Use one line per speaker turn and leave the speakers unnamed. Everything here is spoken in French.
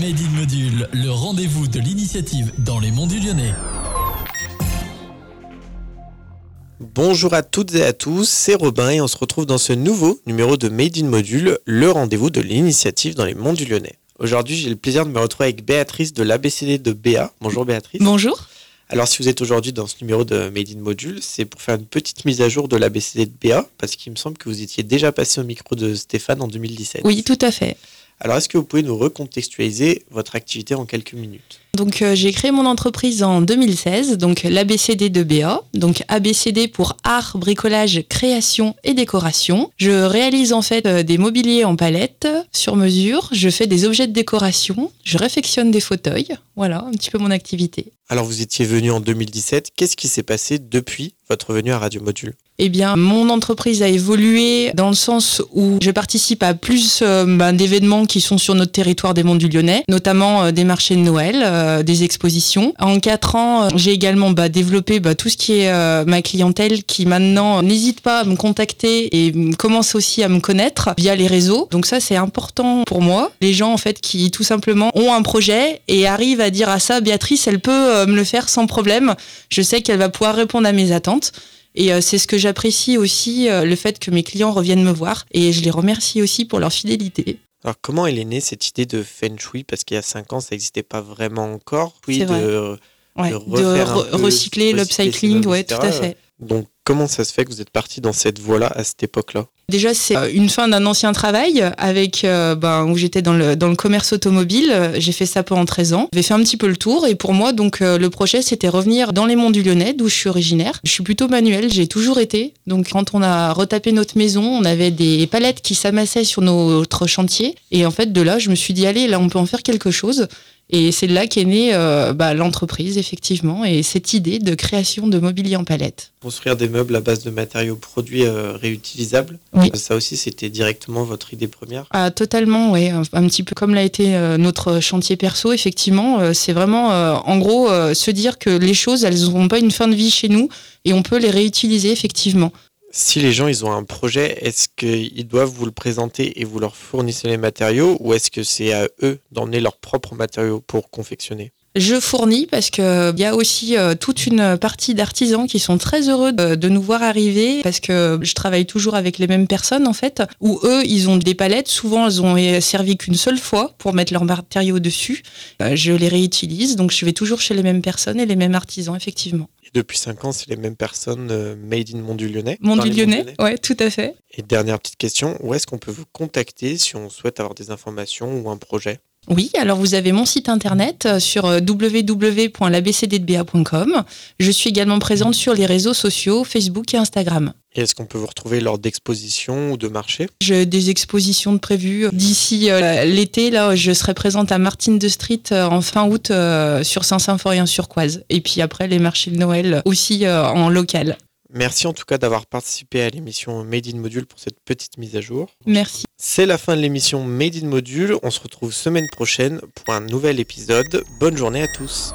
Made in Module, le rendez-vous de l'initiative dans les monts du Lyonnais.
Bonjour à toutes et à tous, c'est Robin et on se retrouve dans ce nouveau numéro de Made in Module, le rendez-vous de l'initiative dans les monts du Lyonnais. Aujourd'hui, j'ai le plaisir de me retrouver avec Béatrice de l'ABCD de BA. Bonjour Béatrice.
Bonjour.
Alors, si vous êtes aujourd'hui dans ce numéro de Made in Module, c'est pour faire une petite mise à jour de l'ABCD de BA, parce qu'il me semble que vous étiez déjà passé au micro de Stéphane en 2017.
Oui, tout à fait.
Alors, est-ce que vous pouvez nous recontextualiser votre activité en quelques minutes?
Donc, euh, j'ai créé mon entreprise en 2016, donc l'ABCD de BA, donc ABCD pour art, bricolage, création et décoration. Je réalise en fait euh, des mobiliers en palette sur mesure, je fais des objets de décoration, je réfectionne des fauteuils. Voilà, un petit peu mon activité.
Alors, vous étiez venu en 2017. Qu'est-ce qui s'est passé depuis votre venue à Radio Module?
Eh bien, mon entreprise a évolué dans le sens où je participe à plus euh, ben, d'événements qui sont sur notre territoire des Monts du Lyonnais, notamment euh, des marchés de Noël, euh, des expositions. En quatre ans, j'ai également bah, développé bah, tout ce qui est ma clientèle qui maintenant n'hésite pas à me contacter et commence aussi à me connaître via les réseaux. Donc ça, c'est important pour moi. Les gens, en fait, qui tout simplement ont un projet et arrivent à dire à ça, Béatrice, elle peut me le faire sans problème. Je sais qu'elle va pouvoir répondre à mes attentes. Et euh, c'est ce que j'apprécie aussi, euh, le fait que mes clients reviennent me voir. Et je les remercie aussi pour leur fidélité.
Alors comment elle est née cette idée de Feng Shui? Parce qu'il y a cinq ans, ça n'existait pas vraiment encore.
Oui, de, de, recycler, l'upcycling, ouais, tout à fait.
Donc comment ça se fait que vous êtes parti dans cette voie-là à cette époque-là?
Déjà, c'est euh, une fin d'un ancien travail avec euh, ben, où j'étais dans le, commerce automobile. J'ai fait ça pendant 13 ans. J'ai fait un petit peu le tour et pour moi, donc euh, le projet, c'était revenir dans les monts du Lyonnais, d'où je suis originaire. Je suis plutôt manuel, j'ai toujours été. Donc quand on a retapé notre maison, on avait des palettes qui s'amassaient sur notre chantier. Et en fait, de là, je me suis dit, allez, là, on peut en faire quelque chose. Et c'est là qu'est née euh, bah, l'entreprise, effectivement, et cette idée de création de mobilier en palette.
Construire des meubles à base de matériaux produits euh, réutilisables,
oui.
ça aussi, c'était directement votre idée première
ah, Totalement, oui. Un, petit peu comme l'a été euh, notre chantier perso, effectivement. c'est vraiment, en gros, se dire que les choses, elles n'auront pas une fin de vie chez nous et on peut les réutiliser, effectivement.
Si les gens ils ont un projet, est-ce qu'ils doivent vous le présenter et vous leur fournissez les matériaux ou est-ce que c'est à eux d'emmener leurs propres matériaux pour confectionner?
Je fournis parce que il y a aussi euh, toute une partie d'artisans qui sont très heureux de, nous voir arriver parce que je travaille toujours avec les mêmes personnes en fait où eux ils ont des palettes. Souvent elles ont servi qu'une seule fois pour mettre leurs matériaux dessus. Euh, je les réutilise donc je vais toujours chez les mêmes personnes et les mêmes artisans effectivement.
Depuis 5 ans, c'est les mêmes personnes euh, made in Mont du Lyonnais.
Mont du Lyonnais, ouais, tout à fait.
Et dernière petite question, où est-ce qu'on peut vous contacter si on souhaite avoir des informations ou un projet?
Oui, alors vous avez mon site internet euh, sur euh, www.labcddba.com. Je suis également présente sur les réseaux sociaux Facebook et Instagram.
Et est-ce qu'on peut vous retrouver lors d'expositions ou de marchés?
J'ai des expositions de prévues. D'ici euh, l'été, là, je serai présente à Martine de Street en fin août sur Saint-Symphorien-sur-Coise. Et puis après, les marchés de Noël aussi en local.
Merci en tout cas d'avoir participé à l'émission Made in Module pour cette petite mise à jour.
Merci.
C'est la fin de l'émission Made in Module. On se retrouve semaine prochaine pour un nouvel épisode. Bonne journée à tous.